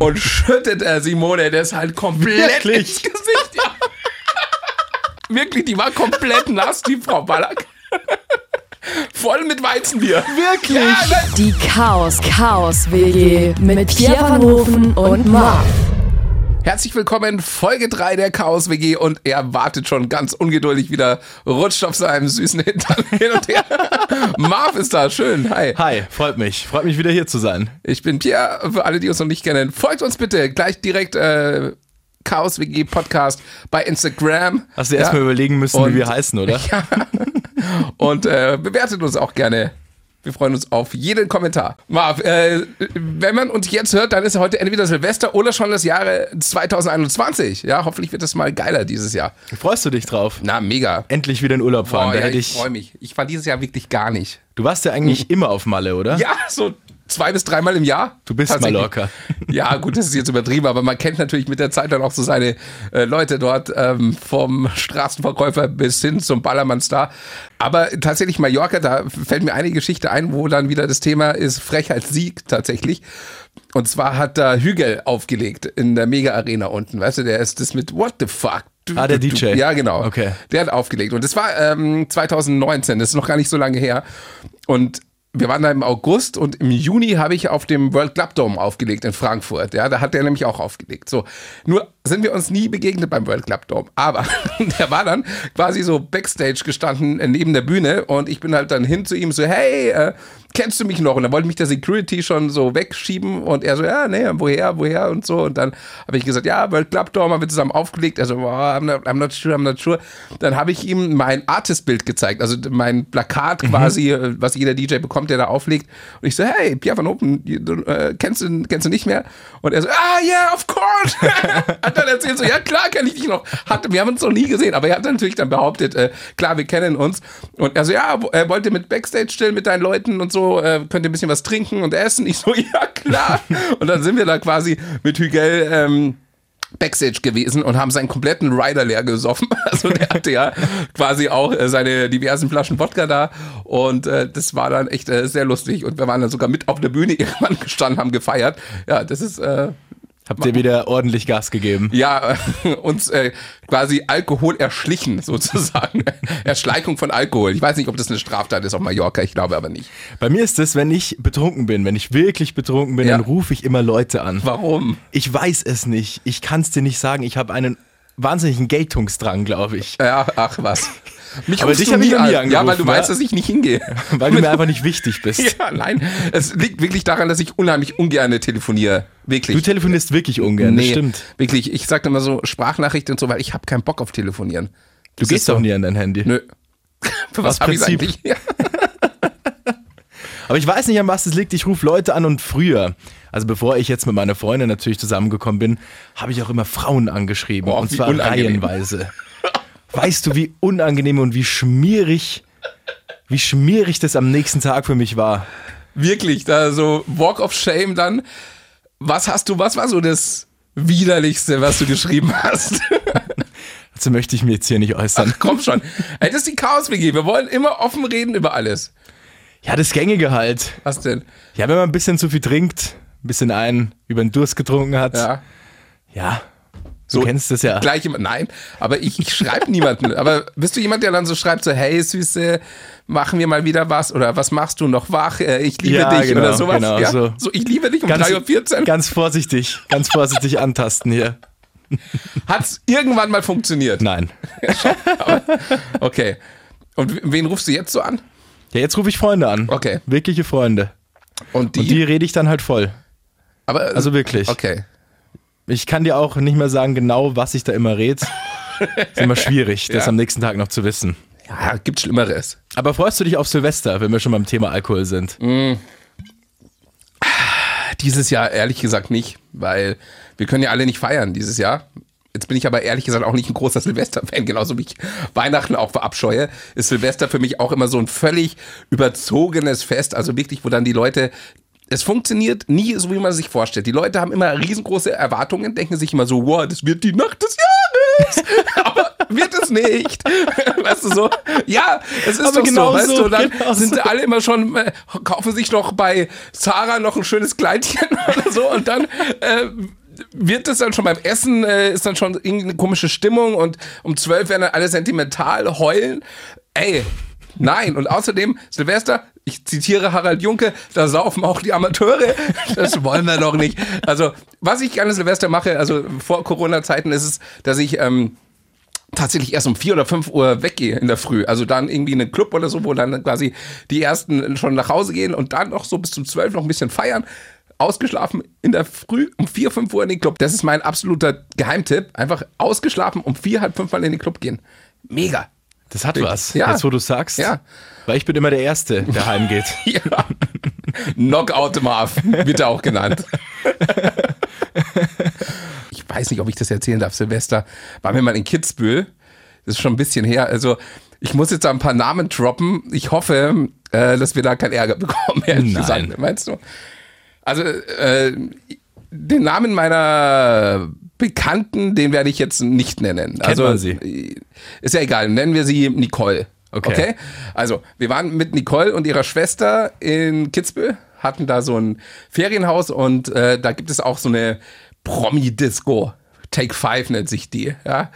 und schüttet er Simone das halt komplett Wirklich? ins Gesicht. Ja. Wirklich, die war komplett nass, die Frau Ballack. Voll mit Weizenbier. Wirklich? Ja, nein. Die Chaos Chaos WG mit Pierre van Hofen und Marv. Herzlich willkommen, Folge 3 der Chaos WG und er wartet schon ganz ungeduldig wieder, rutscht auf seinem süßen Hintern hin und her. Marv ist da, schön, hi. Hi, freut mich. Freut mich wieder hier zu sein. Ich bin Pierre, für alle, die uns noch nicht kennen. Folgt uns bitte gleich direkt äh, Chaos WG Podcast bei Instagram. Hast du erst mal überlegen müssen, Und- wie wir heißen, oder? Und äh, bewertet uns auch gerne. Wir freuen uns auf jeden Kommentar. Marv, äh, wenn man uns jetzt hört, dann ist heute entweder Silvester oder schon das Jahre 2021. Ja, hoffentlich wird es mal geiler dieses Jahr. Freust du dich drauf? Na, mega. Endlich wieder in Urlaub fahren. Boah, ja, ich ich, freue mich. Ich fand dieses Jahr wirklich gar nicht. du warst ja eigentlich immer auf Malle, oder? Ja, so zwei bis dreimal im Jahr. Du bist. Mallorca. Ja, gut, das ist jetzt übertrieben, aber man kennt natürlich mit der Zeit dann auch so seine äh, Leute dort, ähm, vom Straßenverkäufer bis hin zum Ballermann-Star. Aber tatsächlich Mallorca, da fällt mir eine Geschichte ein, wo dann wieder das Thema ist Frechheit Sieg tatsächlich. Und zwar hat da Hügel aufgelegt in der Mega-Arena unten, weißt du, der ist das mit What the fuck? Ah, der DJ. Ja, genau. Okay. Der hat aufgelegt. Und das war ähm, 2019, das ist noch gar nicht so lange her. Und wir waren da im August und im Juni habe ich auf dem World Club Dome aufgelegt in Frankfurt. Ja, da hat der nämlich auch aufgelegt. So, nur sind wir uns nie begegnet beim World Club Dome. Aber der war dann quasi so Backstage gestanden äh, neben der Bühne und ich bin halt dann hin zu ihm so, hey, äh, kennst du mich noch? Und dann wollte mich der Security schon so wegschieben und er so, ja, nee, woher, woher und so. Und dann habe ich gesagt, ja, World Club Dome haben wir zusammen aufgelegt. Also, boah, I'm not, I'm not sure, I'm not sure. Dann habe ich ihm mein Artist-Bild gezeigt, also mein Plakat quasi, äh, was jeder DJ bekommt, der da auflegt. Und ich so, hey, Pierre van Open, äh, kennst, du, kennst du nicht mehr? Und er so, ah, yeah, of course. hat dann erzählt so, ja, klar kenne ich dich noch. Hat, wir haben uns noch nie gesehen, aber er hat natürlich dann behauptet, äh, klar, wir kennen uns. Und er so, ja, er wollte mit Backstage chillen mit deinen Leuten und so, äh, könnt ihr ein bisschen was trinken und essen? Ich so, ja, klar. und dann sind wir da quasi mit Hügel, ähm, Backstage gewesen und haben seinen kompletten Rider leer gesoffen. Also der hatte ja quasi auch äh, seine diversen Flaschen Wodka da und äh, das war dann echt äh, sehr lustig und wir waren dann sogar mit auf der Bühne irgendwann gestanden, haben gefeiert. Ja, das ist äh, Habt ihr wieder ordentlich Gas gegeben? ja uns äh, quasi Alkohol erschlichen sozusagen. Erschleichung von Alkohol. Ich weiß nicht, ob das eine Straftat ist auf Mallorca, ich glaube aber nicht. Bei mir ist es, wenn ich betrunken bin, wenn ich wirklich betrunken bin, Ja. dann rufe ich immer Leute an. Warum? Ich weiß es nicht. Ich kann es dir nicht sagen. Ich habe einen wahnsinnigen Geltungsdrang, glaube ich. Ja, ach was. Mich Aber dich du hab ich nie noch nie an. Ja, weil du angerufen, weißt, ja? dass ich nicht hingehe. Weil du mir einfach nicht wichtig bist. Ja, nein. Es liegt wirklich daran, dass ich unheimlich ungern telefoniere. Wirklich. Du telefonierst wirklich ungern, das stimmt. Wirklich. Ich sage immer so Sprachnachrichten und so, weil ich habe keinen Bock auf Telefonieren. Du Das gehst ist so. doch nie an dein Handy. Nö. Für was habe ich eigentlich? Ja. Aber ich weiß nicht, an was es liegt. Ich rufe Leute an und früher, also bevor ich jetzt mit meiner Freundin natürlich zusammengekommen bin, habe ich auch immer Frauen angeschrieben. Boah, und zwar unangenehm. reihenweise. Weißt du, wie unangenehm und wie schmierig, wie schmierig das am nächsten Tag für mich war? Wirklich, da so Walk of Shame dann. Was hast du, was war so das widerlichste, was du geschrieben hast? Dazu möchte ich mir jetzt hier nicht äußern. Komm schon. Ey, das ist die Chaos-WG. Wir wollen immer offen reden über alles. Ja, das Gängige halt. Was denn? Ja, wenn man ein bisschen zu viel trinkt, ein bisschen einen über den Durst getrunken hat. Ja. Ja, du kennst das ja. Gleich. Nein, aber ich, ich schreibe niemanden. Aber bist du jemand, der dann so schreibt, so, hey Süße, machen wir mal wieder was? Oder was machst du noch wach? Äh, Ich liebe Ja, dich genau, oder sowas. genau, ja? so. so. ich liebe dich um Ganz, 3.14 Uhr. ganz vorsichtig, ganz vorsichtig antasten hier. Hat's irgendwann mal funktioniert? Nein. Okay. Und wen rufst du jetzt so an? Ja, jetzt rufe ich Freunde an. Okay. Wirkliche Freunde. Und die? Und die rede ich dann halt voll. aber, Also wirklich. Okay. Ich kann dir auch nicht mehr sagen, genau, was ich da immer rede. Ist immer schwierig, das Ja. am nächsten Tag noch zu wissen. Ja, gibt Schlimmeres. Aber freust du dich auf Silvester, wenn wir schon beim Thema Alkohol sind? Dieses Jahr ehrlich gesagt nicht, weil wir können ja alle nicht feiern dieses Jahr. Jetzt bin ich aber ehrlich gesagt auch nicht ein großer Silvester-Fan, genauso wie ich Weihnachten auch verabscheue. Ist Silvester für mich auch immer so ein völlig überzogenes Fest, also wirklich, wo dann die Leute es funktioniert nie so, wie man sich vorstellt. Die Leute haben immer riesengroße Erwartungen, denken sich immer so, wow, das wird die Nacht des Jahres. aber wird es nicht. Weißt du so? Ja, es ist Aber doch genau so, weißt so, du? Dann genau sind so. alle immer schon, äh, kaufen sich noch bei Zara noch ein schönes Kleidchen oder so und dann äh, wird es dann schon beim Essen, äh, ist dann schon irgendeine komische Stimmung und um zwölf werden dann alle sentimental, heulen. Ey, nein. Und außerdem, Silvester, ich zitiere Harald Junke, da saufen auch die Amateure. Das wollen wir doch nicht. Also, was ich gerne Silvester mache, also vor Corona-Zeiten, ist es, dass ich ähm, tatsächlich erst um vier oder fünf Uhr weggehe in der Früh. Also dann irgendwie in einen Club oder so, wo dann quasi die ersten schon nach Hause gehen und dann noch so bis zum zwölf noch ein bisschen feiern. Ausgeschlafen in der Früh um vier, fünf Uhr in den Club. Das ist mein absoluter Geheimtipp. Einfach ausgeschlafen um vier, halb fünf Mal in den Club gehen. Mega. Das hat was, Ja. jetzt wo du sagst. Ja. Weil ich bin immer der Erste, der heimgeht. Ja. Knockout Marv, wird er auch genannt. Ich weiß nicht, ob ich das erzählen darf. Silvester waren wir mal in Kitzbühel. Das ist schon ein bisschen her. Also, ich muss jetzt da ein paar Namen droppen. Ich hoffe, äh, dass wir da keinen Ärger bekommen, ehrlich Nein. gesagt. Meinst du? Also, äh, den Namen meiner Bekannten, den werde ich jetzt nicht nennen. also, man sie? Ist ja egal. Nennen wir sie Nicole. Okay. okay? Also, wir waren mit Nicole und ihrer Schwester in Kitzbühel, hatten da so ein Ferienhaus und äh, da gibt es auch so eine Promi-Disco. Take Five nennt sich die, ja.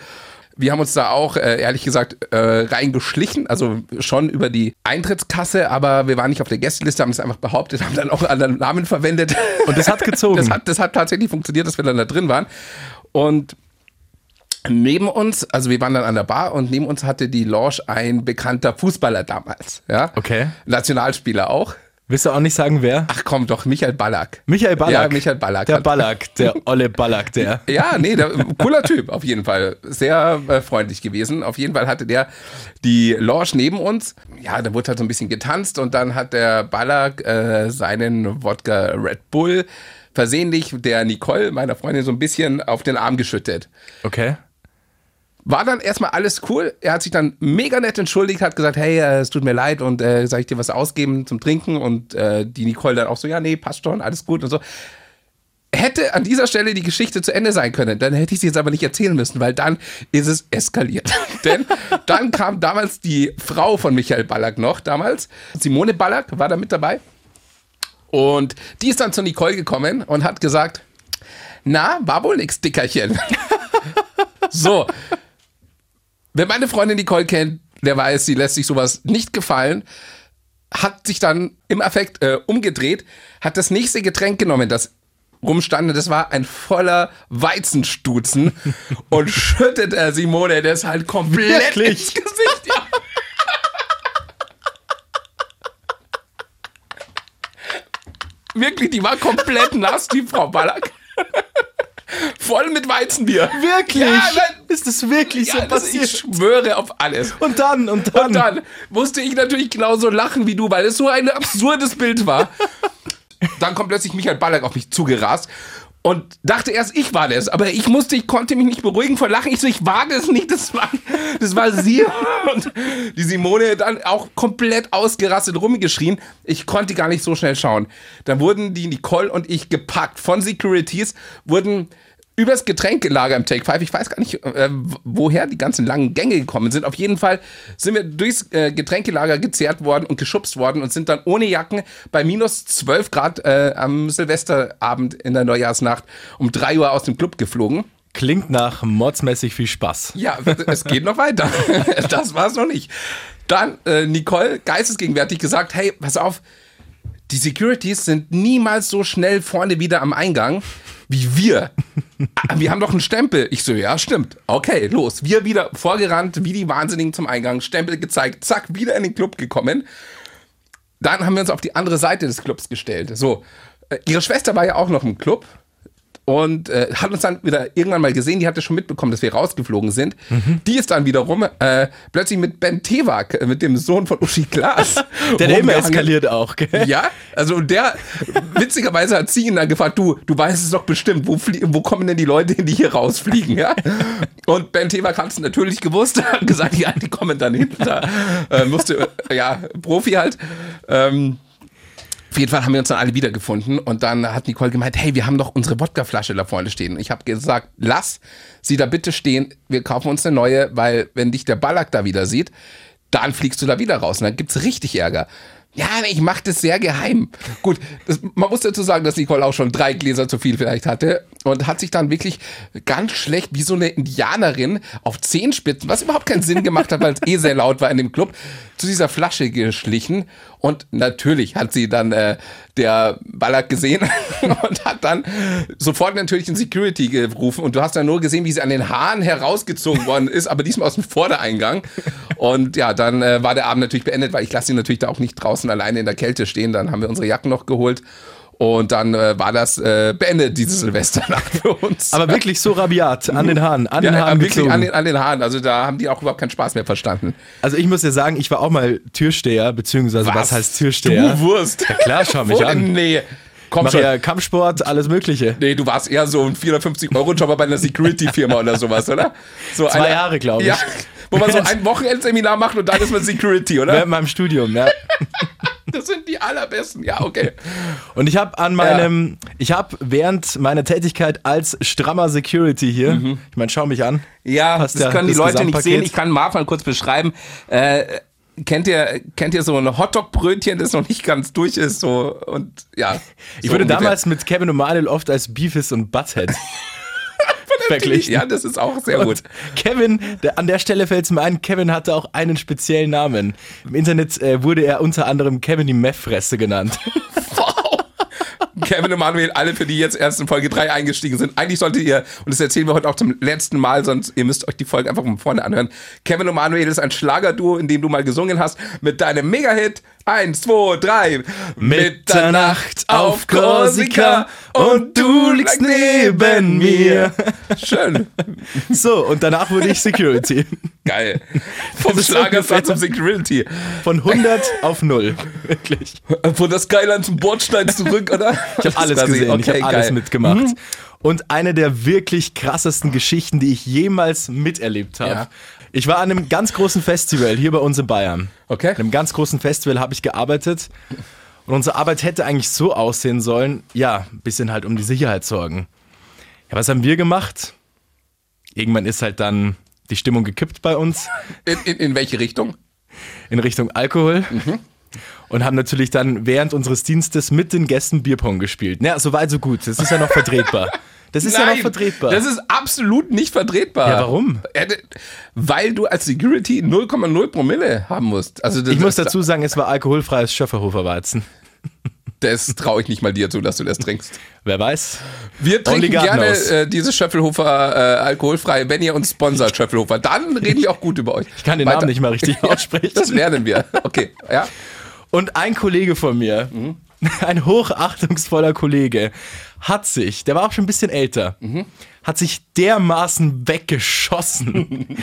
Wir haben uns da auch, äh, ehrlich gesagt, äh, reingeschlichen, also schon über die Eintrittskasse, aber wir waren nicht auf der Gästeliste, haben es einfach behauptet, haben dann auch einen anderen Namen verwendet. Und das hat gezogen. Das hat, das hat tatsächlich funktioniert, dass wir dann da drin waren. Und neben uns, also wir waren dann an der Bar und neben uns hatte die Lounge ein bekannter Fußballer damals. Ja? Okay. Nationalspieler auch. Willst du auch nicht sagen, wer? Ach komm doch, Michael Ballack. Michael Ballack. Ja, Michael Ballack. Der Ballack, der olle Ballack, der. Ja, nee, der, cooler Typ, auf jeden Fall. Sehr äh, freundlich gewesen. Auf jeden Fall hatte der die Lounge neben uns. Ja, da wurde halt so ein bisschen getanzt und dann hat der Ballack äh, seinen Wodka Red Bull versehentlich der Nicole, meiner Freundin, so ein bisschen auf den Arm geschüttet. Okay. War dann erstmal alles cool. Er hat sich dann mega nett entschuldigt, hat gesagt, hey, äh, es tut mir leid und äh, soll ich dir was ausgeben zum Trinken? Und äh, die Nicole dann auch so, ja, nee, passt schon, alles gut und so. Hätte an dieser Stelle die Geschichte zu Ende sein können, dann hätte ich sie jetzt aber nicht erzählen müssen, weil dann ist es eskaliert. Denn dann kam damals die Frau von Michael Ballack noch, damals, Simone Ballack war da mit dabei. Und die ist dann zu Nicole gekommen und hat gesagt, na, war wohl nix, Dickerchen. so, Wer meine Freundin Nicole kennt, der weiß, sie lässt sich sowas nicht gefallen, hat sich dann im Affekt äh, umgedreht, hat das nächste Getränk genommen, das rumstand, und das war ein voller Weizenstutzen und schüttet der Simone das halt komplett Wirklich? ins Gesicht. Ja. Wirklich, die war komplett nass, die Frau Ballack. Voll mit Weizenbier. Wirklich? Ja, nein, ist das wirklich so ja, das, passiert? ich schwöre auf alles. und dann, und dann. Und dann musste ich natürlich genauso lachen wie du, weil es so ein absurdes Bild war. Dann kommt plötzlich Michael Ballack auf mich zugerast und dachte erst, ich war das. Aber ich musste, ich konnte mich nicht beruhigen vor Lachen. Ich so, ich wage es nicht, das war, das war sie. Und die Simone dann auch komplett ausgerastet rumgeschrien. Ich konnte gar nicht so schnell schauen. Dann wurden die Nicole und ich gepackt von Securities, wurden übers Getränkelager im Take 5. Ich weiß gar nicht, äh, woher die ganzen langen Gänge gekommen sind. Auf jeden Fall sind wir durchs äh, Getränkelager gezerrt worden und geschubst worden und sind dann ohne Jacken bei minus 12 Grad äh, am Silvesterabend in der Neujahrsnacht um 3 Uhr aus dem Club geflogen. Klingt nach modsmäßig viel Spaß. Ja, es geht noch weiter. Das war es noch nicht. Dann äh, Nicole geistesgegenwärtig gesagt, hey, pass auf, die Securities sind niemals so schnell vorne wieder am Eingang wie wir. Ah, wir haben doch einen Stempel. Ich so, ja, stimmt. Okay, los. Wir wieder vorgerannt, wie die Wahnsinnigen zum Eingang, Stempel gezeigt, zack, wieder in den Club gekommen. Dann haben wir uns auf die andere Seite des Clubs gestellt. So, äh, ihre Schwester war ja auch noch im Club und äh, hat uns dann wieder irgendwann mal gesehen, die hatte schon mitbekommen, dass wir rausgeflogen sind. Die ist dann wiederum äh, plötzlich mit Ben Tewak, äh, mit dem Sohn von Uschi Glas. Der, immer eskaliert auch, gell? Ja, also der, witzigerweise hat sie ihn dann gefragt, du, du weißt es doch bestimmt, wo, wo kommen denn die Leute hin, die hier rausfliegen, ja? Und Ben Tewak hat es natürlich gewusst, hat gesagt, ja, die kommen dann hinter. Äh, musste, äh, ja, Profi halt. Ähm, Auf jeden Fall haben wir uns dann alle wiedergefunden und dann hat Nicole gemeint, hey, wir haben doch unsere Wodkaflasche da vorne stehen. Ich habe gesagt, lass sie da bitte stehen, wir kaufen uns eine neue, weil wenn dich der Ballack da wieder sieht, dann fliegst du da wieder raus und dann gibt's richtig Ärger. Ja, ich mache das sehr geheim. Gut, das, man muss dazu sagen, dass Nicole auch schon drei Gläser zu viel vielleicht hatte und hat sich dann wirklich ganz schlecht wie so eine Indianerin auf Zehenspitzen, was überhaupt keinen Sinn gemacht hat, weil es eh sehr laut war in dem Club, zu dieser Flasche geschlichen und natürlich hat sie dann äh, der Ballack gesehen und hat dann sofort natürlich den Security gerufen und du hast dann nur gesehen, wie sie an den Haaren herausgezogen worden ist, aber diesmal aus dem Vordereingang. Und ja, dann äh, war der Abend natürlich beendet, weil ich lasse sie natürlich da auch nicht draußen alleine in der Kälte stehen, dann haben wir unsere Jacken noch geholt und dann äh, war das äh, beendet, diese Silvesternacht für uns. Aber wirklich so rabiat, an den Haaren, an den ja, Haaren wirklich gezogen. an den, an den Haaren. Also da haben die auch überhaupt keinen Spaß mehr verstanden. Also ich muss ja sagen, ich war auch mal Türsteher, beziehungsweise was, heißt Türsteher? Du Wurst. Ja klar, schau mich an. Nee. Komm Mach schon. ja Kampfsport, alles Mögliche. Nee, du warst eher so ein 450-Euro-Jobber bei einer Security-Firma oder sowas, oder? So Zwei Jahre, glaub ich. Ja, wo man so ein Wochenendseminar macht und dann ist man Security, oder? Während meinem Studium, ja. Das sind die allerbesten. Ja, okay. Und ich habe an meinem, ich habe während meiner Tätigkeit als strammer Security hier, ich meine, schau mich an. Ja, das ja können die das Leute nicht sehen. Ich kann Marv mal kurz beschreiben. Äh, kennt ihr, kennt ihr so ein Hotdog-Brötchen, das noch nicht ganz durch ist? So, und ja. Ich so wurde ungefähr. damals mit Kevin und Manuel oft als Beefus und Butthead verglichen. Ja, das ist auch sehr gut. Und Kevin, an der Stelle fällt es mir ein, Kevin hatte auch einen speziellen Namen. Im Internet äh, wurde er unter anderem Kevin die Meth-Fresse genannt. Kevin und Manuel, alle, für die jetzt erst in Folge 3 eingestiegen sind. Eigentlich solltet ihr, und das erzählen wir heute auch zum letzten Mal, sonst ihr müsst euch die Folge einfach von vorne anhören. Kevin und Manuel ist ein Schlagerduo, in dem du mal gesungen hast, mit deinem Mega-Hit. Eins, zwei, drei. Mitternacht auf Korsika und du liegst neben mir. Schön. So, und danach wurde ich Security. Geil. Vom Schlagerstar ungefähr- zum Security. Von 100 auf 0. Wirklich. Von der Skyline zum Bordstein zurück, oder? Ich habe alles gesehen, ich habe alles mitgemacht. Und eine der wirklich krassesten Geschichten, die ich jemals miterlebt habe. Ja. Ich war an einem ganz großen Festival hier bei uns in Bayern. Okay. An einem ganz großen Festival habe ich gearbeitet. Und unsere Arbeit hätte eigentlich so aussehen sollen, ja, ein bisschen halt um die Sicherheit sorgen. Ja, was haben wir gemacht? Irgendwann ist halt dann die Stimmung gekippt bei uns In, in, in welche Richtung? in Richtung Alkohol. Und haben natürlich dann während unseres Dienstes mit den Gästen Bierpong gespielt. Ja, so weit, so gut. Das ist ja noch vertretbar. Das ist ja noch vertretbar. Das ist absolut nicht vertretbar. Ja, warum? D- Weil du als Security 0,0 Promille haben musst. Also ich muss dazu sagen, es war alkoholfreies Schöfferhofer Weizen. Das traue ich nicht mal dir zu, dass du das trinkst. Wer weiß? Wir trinken gerne äh, diese Schöffelhofer äh, alkoholfrei, wenn ihr uns sponsert, Schöffelhofer. Dann rede ich auch gut über euch. Ich kann den Namen nicht mal richtig aussprechen. Das lernen wir. Okay, ja. Und ein Kollege von mir, ein hochachtungsvoller Kollege, hat sich, der war auch schon ein bisschen älter, hat sich dermaßen weggeschossen.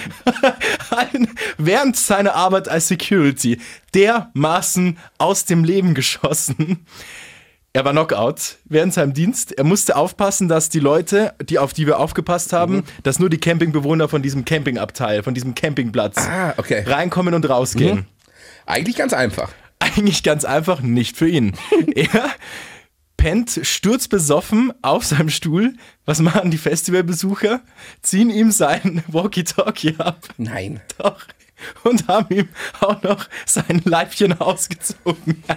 Während seiner Arbeit als Security, dermaßen aus dem Leben geschossen. Er war Knockout während seinem Dienst. Er musste aufpassen, dass die Leute, die auf die wir aufgepasst haben, dass nur die Campingbewohner von diesem Campingabteil, von diesem Campingplatz Ah, okay. reinkommen und rausgehen. Eigentlich ganz einfach. Eigentlich ganz einfach nicht für ihn. er pennt sturzbesoffen auf seinem Stuhl. Was machen die Festivalbesucher? Ziehen ihm sein Walkie-Talkie ab. Nein. Doch. Und haben ihm auch noch sein Leibchen ausgezogen.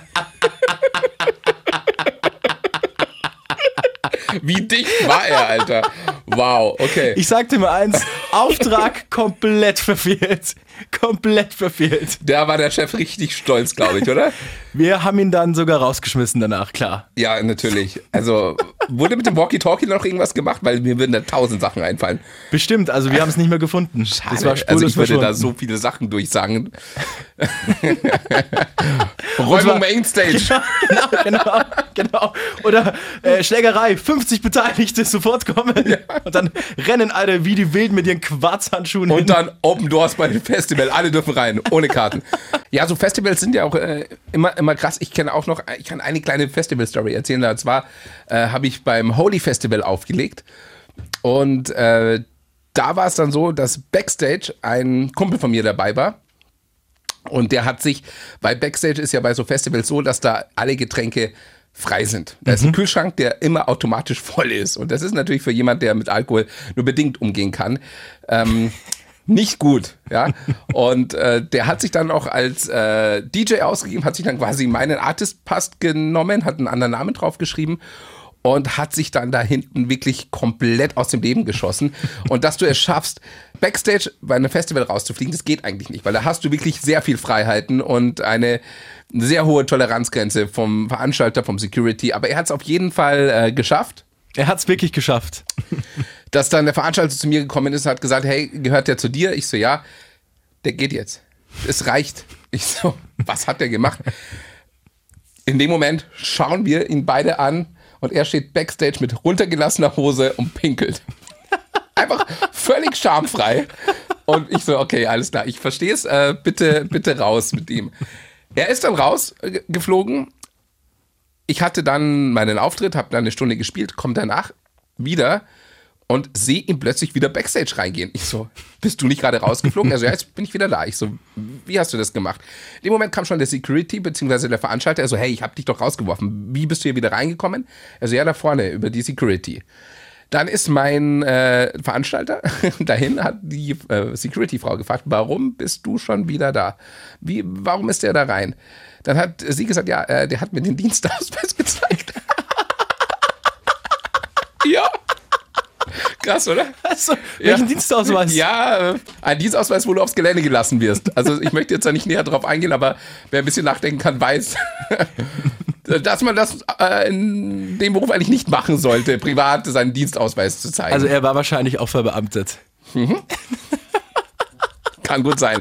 Wie dicht war er, Alter? Wow, okay. Ich sagte mal eins, Auftrag komplett verfehlt. Komplett verfehlt. Da war der Chef richtig stolz, glaube ich, oder? Wir haben ihn dann sogar rausgeschmissen danach, klar. Ja, natürlich. Also, wurde mit dem Walkie-Talkie noch irgendwas gemacht? Weil mir würden da tausend Sachen einfallen. Bestimmt, also wir haben es nicht mehr gefunden. Das war spurlos also ich würde da so viele Sachen durchsagen. Räumung Mainstage. genau, genau, genau. Oder äh, Schlägerei, 50 Beteiligte sofort kommen. Und dann rennen alle wie die Wilden mit ihren Quarzhandschuhen hin. Und dann Open Doors bei dem Festival. Alle dürfen rein, ohne Karten. Ja, so Festivals sind ja auch äh, immer, immer krass. Ich kenne auch noch, ich kann eine kleine Festival-Story erzählen. Und zwar äh, habe ich beim Holy Festival aufgelegt. Und äh, da war es dann so, dass Backstage ein Kumpel von mir dabei war. Und der hat sich, weil Backstage ist ja bei so Festivals so, dass da alle Getränke frei sind. Da ist ein Kühlschrank, der immer automatisch voll ist. Und das ist natürlich für jemand, der mit Alkohol nur bedingt umgehen kann, ähm, nicht gut. Ja. Und äh, der hat sich dann auch als äh, DJ ausgegeben, hat sich dann quasi meinen Artist Pass genommen, hat einen anderen Namen draufgeschrieben und hat sich dann da hinten wirklich komplett aus dem Leben geschossen. Und dass du es schaffst, Backstage bei einem Festival rauszufliegen, das geht eigentlich nicht, weil da hast du wirklich sehr viel Freiheiten und eine sehr hohe Toleranzgrenze vom Veranstalter, vom Security. Aber er hat es auf jeden Fall äh, geschafft. Er hat es wirklich geschafft. Dass dann der Veranstalter zu mir gekommen ist und hat gesagt, hey, gehört der zu dir? Ich so, ja, der geht jetzt. Es reicht. Ich so, was hat der gemacht? In dem Moment schauen wir ihn beide an und er steht backstage mit runtergelassener Hose und pinkelt. Einfach völlig schamfrei. Und ich so, okay, alles klar, ich verstehe es, äh, bitte, bitte raus mit ihm. Er ist dann rausgeflogen. Ich hatte dann meinen Auftritt, habe dann eine Stunde gespielt, komme danach wieder und sehe ihn plötzlich wieder Backstage reingehen. Ich so, bist du nicht gerade rausgeflogen? Also ja, jetzt bin ich wieder da. Ich so, wie hast du das gemacht? In dem Moment kam schon der Security bzw. der Veranstalter. Er so, hey, ich habe dich doch rausgeworfen. Wie bist du hier wieder reingekommen? Also ja, da vorne über die Security. Dann ist mein äh, Veranstalter dahin, hat die äh, Security-Frau gefragt, warum bist du schon wieder da? Wie, warum ist der da rein? Dann hat sie gesagt, ja, äh, der hat mir den Dienstausweis gezeigt. ja. Krass, oder? Also, welchen Ja. Dienstausweis? Ja, äh, ein Dienstausweis, wo du aufs Gelände gelassen wirst. Also ich möchte jetzt da nicht näher drauf eingehen, aber wer ein bisschen nachdenken kann, weiß, dass man das äh, in dem Beruf eigentlich nicht machen sollte, privat seinen Dienstausweis zu zeigen. Also er war wahrscheinlich auch verbeamtet. Kann gut sein.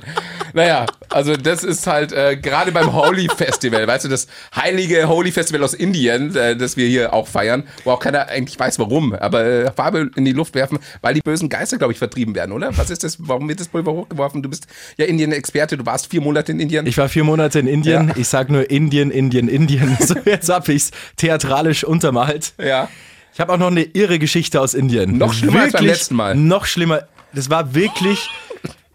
Naja, also das ist halt äh, gerade beim Holy Festival, weißt du, das heilige Holy Festival aus Indien, äh, das wir hier auch feiern, wo auch keiner eigentlich weiß warum, aber äh, Farbe in die Luft werfen, weil die bösen Geister, glaube ich, vertrieben werden, oder? Was ist das? Warum wird das Pulver hochgeworfen? Du bist ja Indien-Experte, du warst vier Monate in Indien. Ich war vier Monate in Indien. Ja. Ich sag nur Indien, Indien, Indien. So, jetzt hab ich's theatralisch untermalt. ja. Ich habe auch noch eine irre Geschichte aus Indien. Noch schlimmer als beim Wirklich letzten Mal. Noch schlimmer. Das war wirklich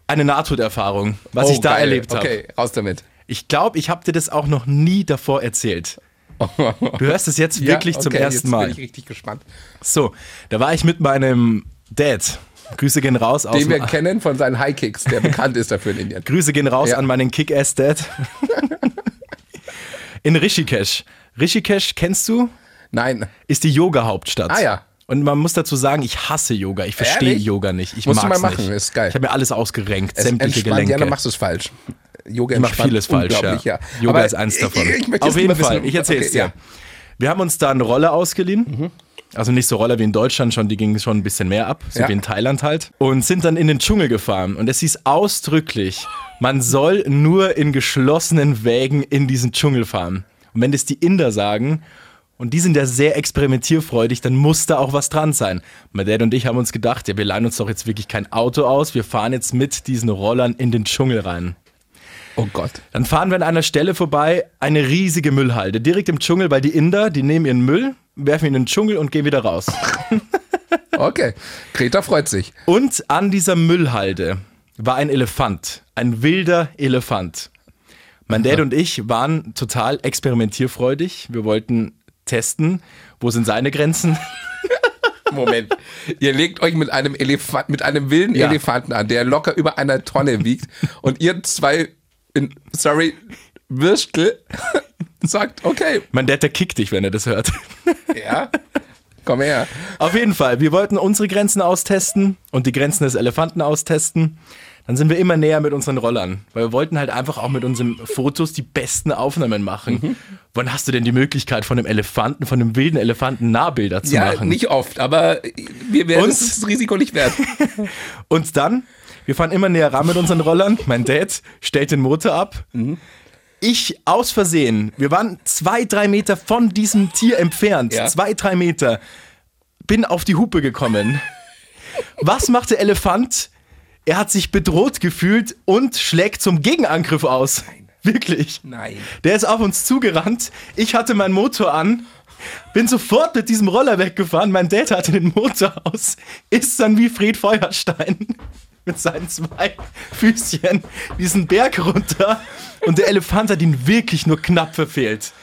eine Nahtoderfahrung, was Oh, ich da geil. erlebt habe. Okay, raus damit. Ich glaube, ich habe dir das auch noch nie davor erzählt. Du hörst es jetzt wirklich Ja, zum okay, ersten jetzt Mal. bin ich richtig gespannt. So, da war ich mit meinem Dad. Grüße gehen raus aus Den wir kennen von seinen High Kicks, der bekannt ist dafür in Indien. Grüße gehen raus Ja. an meinen Kick-Ass-Dad. In Rishikesh. Rishikesh, kennst du? Nein. Ist die Yoga-Hauptstadt. Ah, ja. Und man muss dazu sagen, ich hasse Yoga. Ich verstehe Ehrlich? Yoga nicht. Ich Musst du mal machen, nicht. ist geil. Ich habe mir alles ausgerenkt, Es sämtliche Gelenke. Ja, dann machst du es falsch. Yoga Ich mache entspannt vieles falsch, ja. ja. Yoga Aber ist eins davon. Ich, ich Auf jeden Fall, ich erzähl's okay, dir. ja. Wir haben uns da eine Rolle ausgeliehen. Also nicht so Roller wie in Deutschland schon, die gingen schon ein bisschen mehr ab, so Ja. wie in Thailand halt. Und sind dann in den Dschungel gefahren. Und es hieß ausdrücklich, man soll nur in geschlossenen Wägen in diesen Dschungel fahren. Und wenn das die Inder sagen, und die sind ja sehr experimentierfreudig, dann muss da auch was dran sein. Mein Dad und ich haben uns gedacht, ja, wir leihen uns doch jetzt wirklich kein Auto aus, wir fahren jetzt mit diesen Rollern in den Dschungel rein. Oh Gott. Dann fahren wir an einer Stelle vorbei, eine riesige Müllhalde, direkt im Dschungel, weil die Inder, die nehmen ihren Müll, werfen ihn in den Dschungel und gehen wieder raus. Okay. Greta freut sich. Und an dieser Müllhalde war ein Elefant, ein wilder Elefant. Mein Dad und ich waren total experimentierfreudig. Wir wollten testen, wo sind seine Grenzen. Moment. ihr legt euch mit einem Elefant, mit einem wilden Ja. Elefanten an, der locker über einer Tonne wiegt und ihr zwei, in, sorry, Würstel sagt, okay, Mein Dad, der kickt dich, wenn er das hört. ja, komm her. Auf jeden Fall, wir wollten unsere Grenzen austesten und die Grenzen des Elefanten austesten. Dann sind wir immer näher mit unseren Rollern, weil wir wollten halt einfach auch mit unseren Fotos die besten Aufnahmen machen. Mhm. Wann hast du denn die Möglichkeit, von einem Elefanten, von einem wilden Elefanten Nahbilder zu Ja, machen? nicht oft, aber wir werden Und? es das Risiko nicht wert. Und dann, wir fahren immer näher ran mit unseren Rollern. Mein Dad stellt den Motor ab. Mhm. Ich aus Versehen, wir waren zwei, drei Meter von diesem Tier entfernt, Ja. zwei, drei Meter, bin auf die Hupe gekommen. Was macht der Elefant? Er hat sich bedroht gefühlt und schlägt zum Gegenangriff aus. Wirklich. Nein. Der ist auf uns zugerannt. Ich hatte meinen Motor an. Bin sofort mit diesem Roller weggefahren. Mein Dad hatte den Motor aus. Ist dann wie Fred Feuerstein. mit seinen zwei Füßchen diesen Berg runter und der Elefant hat ihn wirklich nur knapp verfehlt.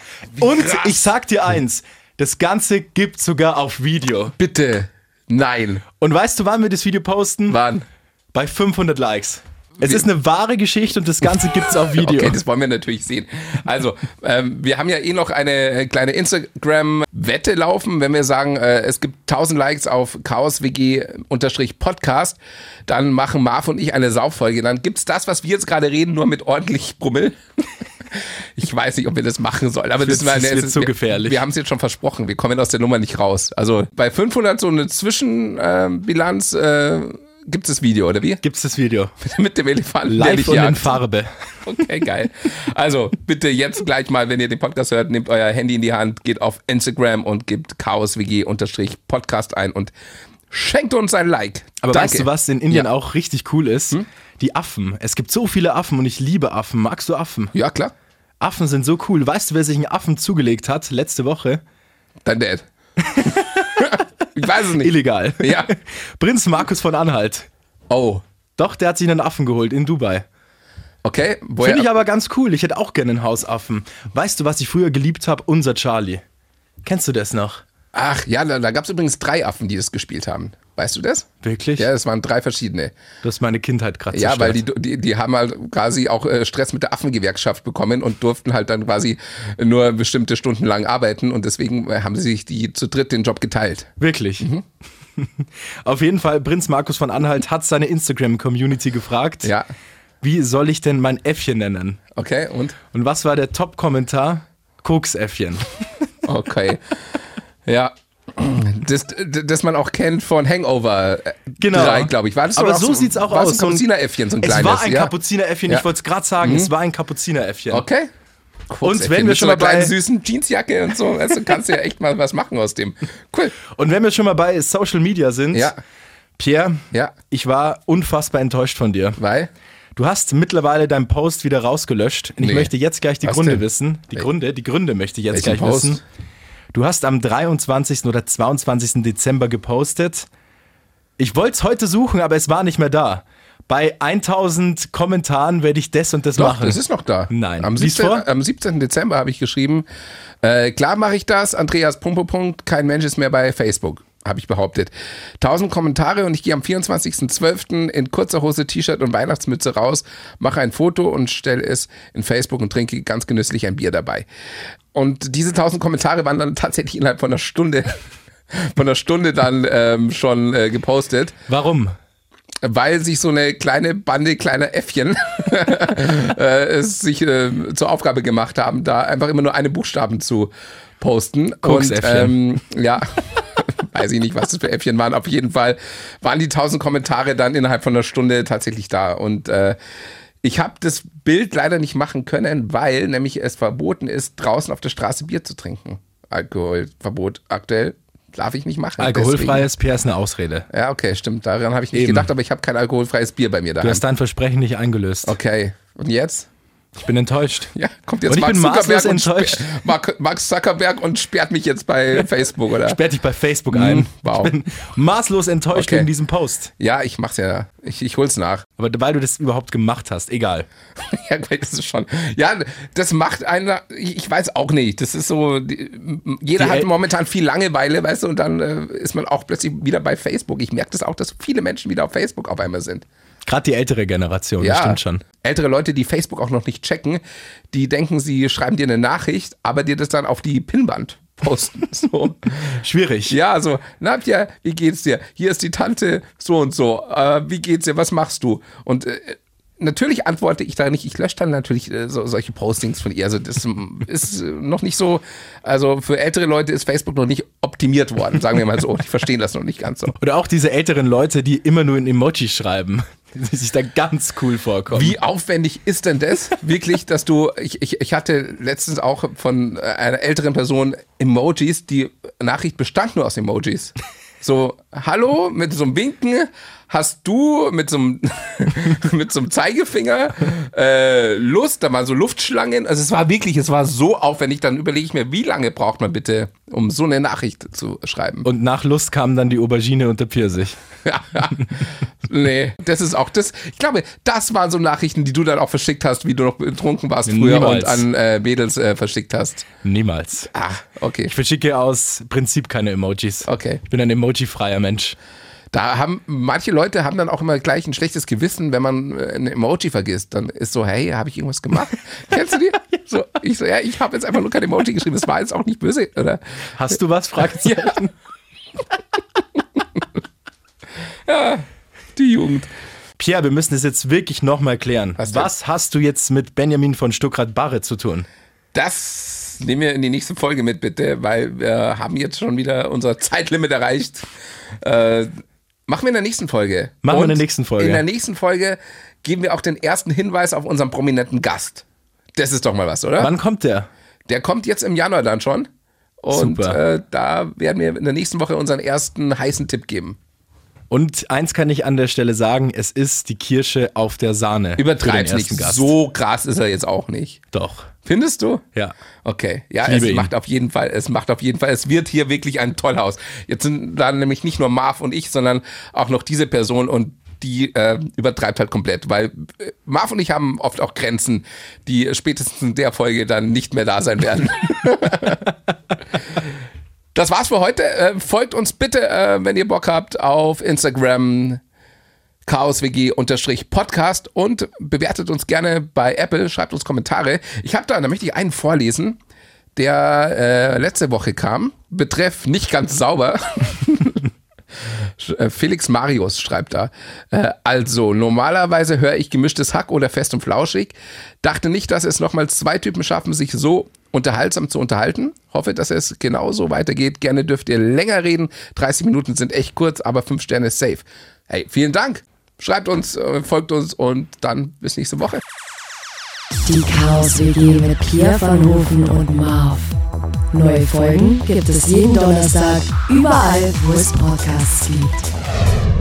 Und krass. ich sag dir eins, das Ganze gibt sogar auf Video. Bitte. Nein. Und weißt du, wann wir das Video posten? Wann? Bei 500 Likes. Es ist eine wahre Geschichte und das Ganze gibt's auf Video. Okay, das wollen wir natürlich sehen. Also, ähm, wir haben ja eh noch eine äh, kleine Instagram-Wette laufen. Wenn wir sagen, äh, es gibt 1000 Likes auf chaoswg-podcast, dann machen Marv und ich eine Sauffolge. Dann gibt's das, was wir jetzt gerade reden, nur mit ordentlich Brummel. Ich weiß nicht, ob wir das machen sollen, aber das, war das es wird ist- zu wir, gefährlich. Wir haben es jetzt schon versprochen, wir kommen aus der Nummer nicht raus. Also bei 500 so eine Zwischenbilanz äh, gibt es das Video, oder wie? Gibt's das Video? Mit dem Elefanten, der Live dich und in jagt. Farbe. Okay, geil. Also bitte jetzt gleich mal, wenn ihr den Podcast hört, nehmt euer Handy in die Hand, geht auf Instagram und gebt chaoswg-podcast ein und schenkt uns ein Like. Aber Danke. weißt du, was in Indien Ja. Hm? auch richtig cool ist? Die Affen. Es gibt so viele Affen und ich liebe Affen. Magst du Affen? Ja, klar. Affen sind so cool. Weißt du, wer sich einen Affen zugelegt hat letzte Woche? Dein Dad. ich weiß es nicht. Illegal. Ja. Prinz Markus von Anhalt. Oh. Doch, der hat sich einen Affen geholt in Dubai. Okay. Finde ich aber ganz cool. Ich hätte auch gerne einen Hausaffen. Weißt du, was ich früher geliebt habe? Unser Charlie. Kennst du das noch? Ach ja, da, da gab es übrigens drei Affen, die das gespielt haben. Weißt du das? Wirklich? Ja, das waren drei verschiedene. Du hast meine Kindheit gerade Ja, weil die, die, die haben halt quasi auch äh, Stress mit der Affengewerkschaft bekommen und durften halt dann quasi nur bestimmte Stunden lang arbeiten und deswegen äh, haben sie sich die zu dritt den Job geteilt. Wirklich. Mhm. Auf jeden Fall, Prinz Markus von Anhalt hat seine Instagram-Community gefragt, Ja, wie soll ich denn mein Äffchen nennen? okay, und? Und was war der Top-Kommentar? Koksäffchen. Okay. ja. Das, das man auch kennt von Hangover äh, Genau. 3, glaube ich. War das Aber so sieht's auch war aus. Das ein Kapuzineräffchen, so ein Es kleines. war ein ja? Kapuzineräffchen, ich wollte es gerade sagen, es war ein Kapuzineräffchen. Okay. Und wenn wir schon mal bei- süßen Jeansjacke und so, du, kannst du ja echt mal was machen aus dem. Cool. Und wenn wir schon mal bei Social Media sind, Ja, Pierre, ja, ich war unfassbar enttäuscht von dir. weil Du hast mittlerweile deinen Post wieder rausgelöscht. Und ich Nee. möchte jetzt gleich die Was Gründe denn? wissen. Die Gründe, die Gründe möchte ich jetzt Welchen gleich Post? wissen. Du hast am 23. oder 22. Dezember gepostet. Ich wollte es heute suchen, aber es war nicht mehr da. Bei 1000 Kommentaren werde ich das und das Doch, machen. das ist noch da. Nein. Am Lies 17. vor. Am 17. Dezember habe ich geschrieben, äh, klar mache ich das, Andreas Punkt, Punkt, Punkt, kein Mensch ist mehr bei Facebook, habe ich behauptet. 1000 Kommentare und ich gehe am 24.12. in kurzer Hose, T-Shirt und Weihnachtsmütze raus, mache ein Foto und stelle es in Facebook und trinke ganz genüsslich ein Bier dabei. Und diese 1000 Kommentare waren dann tatsächlich innerhalb von einer Stunde, von einer Stunde dann ähm, schon äh, gepostet Warum? weil sich so eine kleine Bande kleiner Äffchen äh, es sich äh, zur Aufgabe gemacht haben, da einfach immer nur eine Buchstaben zu posten. Und Koksäffchen. ähm, ja, weiß ich nicht, was das für Äffchen waren. Auf jeden Fall waren die tausend Kommentare dann innerhalb von einer Stunde tatsächlich da. Und äh, ich habe das Bild leider nicht machen können, weil nämlich es verboten ist, draußen auf der Straße Bier zu trinken. Alkoholverbot aktuell darf ich nicht machen. Alkoholfreies Pierre ist eine Ausrede. ja, okay, stimmt. Daran habe ich nicht Eben. gedacht, aber ich habe kein alkoholfreies Bier bei mir Du daheim. hast dein Versprechen nicht eingelöst. Okay. Und jetzt? Ich bin enttäuscht. Ja, kommt jetzt Mark Zuckerberg und enttäuscht. sperr- Mark, Mark Zuckerberg und sperrt mich jetzt bei Facebook, oder? Sperrt dich bei Facebook ein. wow. Ich bin maßlos enttäuscht Okay. wegen diesem Post. Ja, ich mach's ja. Ich, ich hol's nach. Aber weil du das überhaupt gemacht hast, egal. Ja, das ist schon. Ja, das macht einer. Ich weiß auch nicht. Das ist so. Jeder Die hat momentan viel Langeweile, weißt du, und dann äh, ist man auch plötzlich wieder bei Facebook. Ich merke das auch, dass viele Menschen wieder auf Facebook auf einmal sind. Gerade die ältere Generation, das stimmt schon. Ältere Leute, die Facebook auch noch nicht checken, die denken, sie schreiben dir eine Nachricht, aber dir das dann auf die Pinnwand posten. So. Schwierig. Ja, so, na Pia, wie geht's dir? Hier ist die Tante so und so. Äh, wie geht's dir? Was machst du? Und äh, natürlich antworte ich da nicht. Ich lösche dann natürlich äh, so, solche Postings von ihr. Also das ist äh, noch nicht so, also für ältere Leute ist Facebook noch nicht optimiert worden, sagen wir mal so. Die verstehen das noch nicht ganz so. Oder auch diese älteren Leute, die immer nur in Emoji schreiben, die sich da ganz cool vorkommen. Wie aufwendig ist denn das wirklich, dass du, ich, ich, ich hatte letztens auch von äh, einer älteren Person Emojis, die Nachricht bestand nur aus Emojis. So, hallo, mit so einem Winken, hast du mit so einem, mit so einem Zeigefinger äh, Lust, da waren so Luftschlangen, also es war wirklich, es war so aufwendig, dann überlege ich mir, wie lange braucht man bitte, um so eine Nachricht zu schreiben. Und nach Lust kam dann die Aubergine und der Pfirsich. Ja, Nee, das ist auch das. Ich glaube, das waren so Nachrichten, die du dann auch verschickt hast, wie du noch betrunken warst früher Niemals. und an äh, Mädels äh, verschickt hast. Niemals. Ah, okay. Ich verschicke aus Prinzip keine Emojis. Okay. Ich bin ein emoji-freier Mensch. Da haben manche Leute haben dann auch immer gleich ein schlechtes Gewissen, wenn man äh, ein Emoji vergisst. Dann ist so, hey, habe ich irgendwas gemacht? Kennst du die? So, ich so, ja, ich habe jetzt einfach nur kein Emoji geschrieben. Das war jetzt auch nicht böse, oder? Hast du was? Fragezeichen. Die Jugend. Pierre, wir müssen es jetzt wirklich nochmal klären. Was Was, hast du jetzt mit Benjamin von Stuckrad-Barre zu tun? Das nehmen wir in die nächste Folge mit, bitte, weil wir haben jetzt schon wieder unser Zeitlimit erreicht. Äh, machen wir in der nächsten Folge. Machen wir in der nächsten Folge. In der nächsten Folge geben wir auch den ersten Hinweis auf unseren prominenten Gast. Das ist doch mal was, oder? Wann kommt der? Der kommt jetzt im Januar dann schon. Und Super. äh, da werden wir in der nächsten Woche unseren ersten heißen Tipp geben. Und eins kann ich an der Stelle sagen, es ist die Kirsche auf der Sahne. Übertreib's nicht. Gast. So krass ist er jetzt auch nicht. Doch. Findest du? Ja. Okay, ja, es ihn. macht auf jeden Fall, es macht auf jeden Fall, es wird hier wirklich ein Tollhaus. Jetzt sind da nämlich nicht nur Marv und ich, sondern auch noch diese Person und die äh, übertreibt halt komplett, weil äh, Marv und ich haben oft auch Grenzen, die spätestens in der Folge dann nicht mehr da sein werden. Das war's für heute. Äh, folgt uns bitte, äh, wenn ihr Bock habt, auf Instagram chaoswg-podcast und bewertet uns gerne bei Apple, schreibt uns Kommentare. Ich habe da, da möchte ich einen vorlesen, der äh, letzte Woche kam. Betreff nicht ganz sauber. Äh, Felix Marius schreibt da. Äh, also, normalerweise höre ich gemischtes Hack oder fest und flauschig. Dachte nicht, dass es nochmal zwei Typen schaffen, sich so unterhaltsam zu unterhalten. Hoffe, dass es genauso weitergeht. Gerne dürft ihr länger reden. 30 Minuten sind echt kurz, aber 5 Sterne ist safe. Hey, vielen Dank. Schreibt uns, äh, folgt uns und dann bis nächste Woche. Die Chaos WG mit Pierre van Hofen und Marv. Neue Folgen gibt es jeden Donnerstag, überall, wo es Podcasts gibt.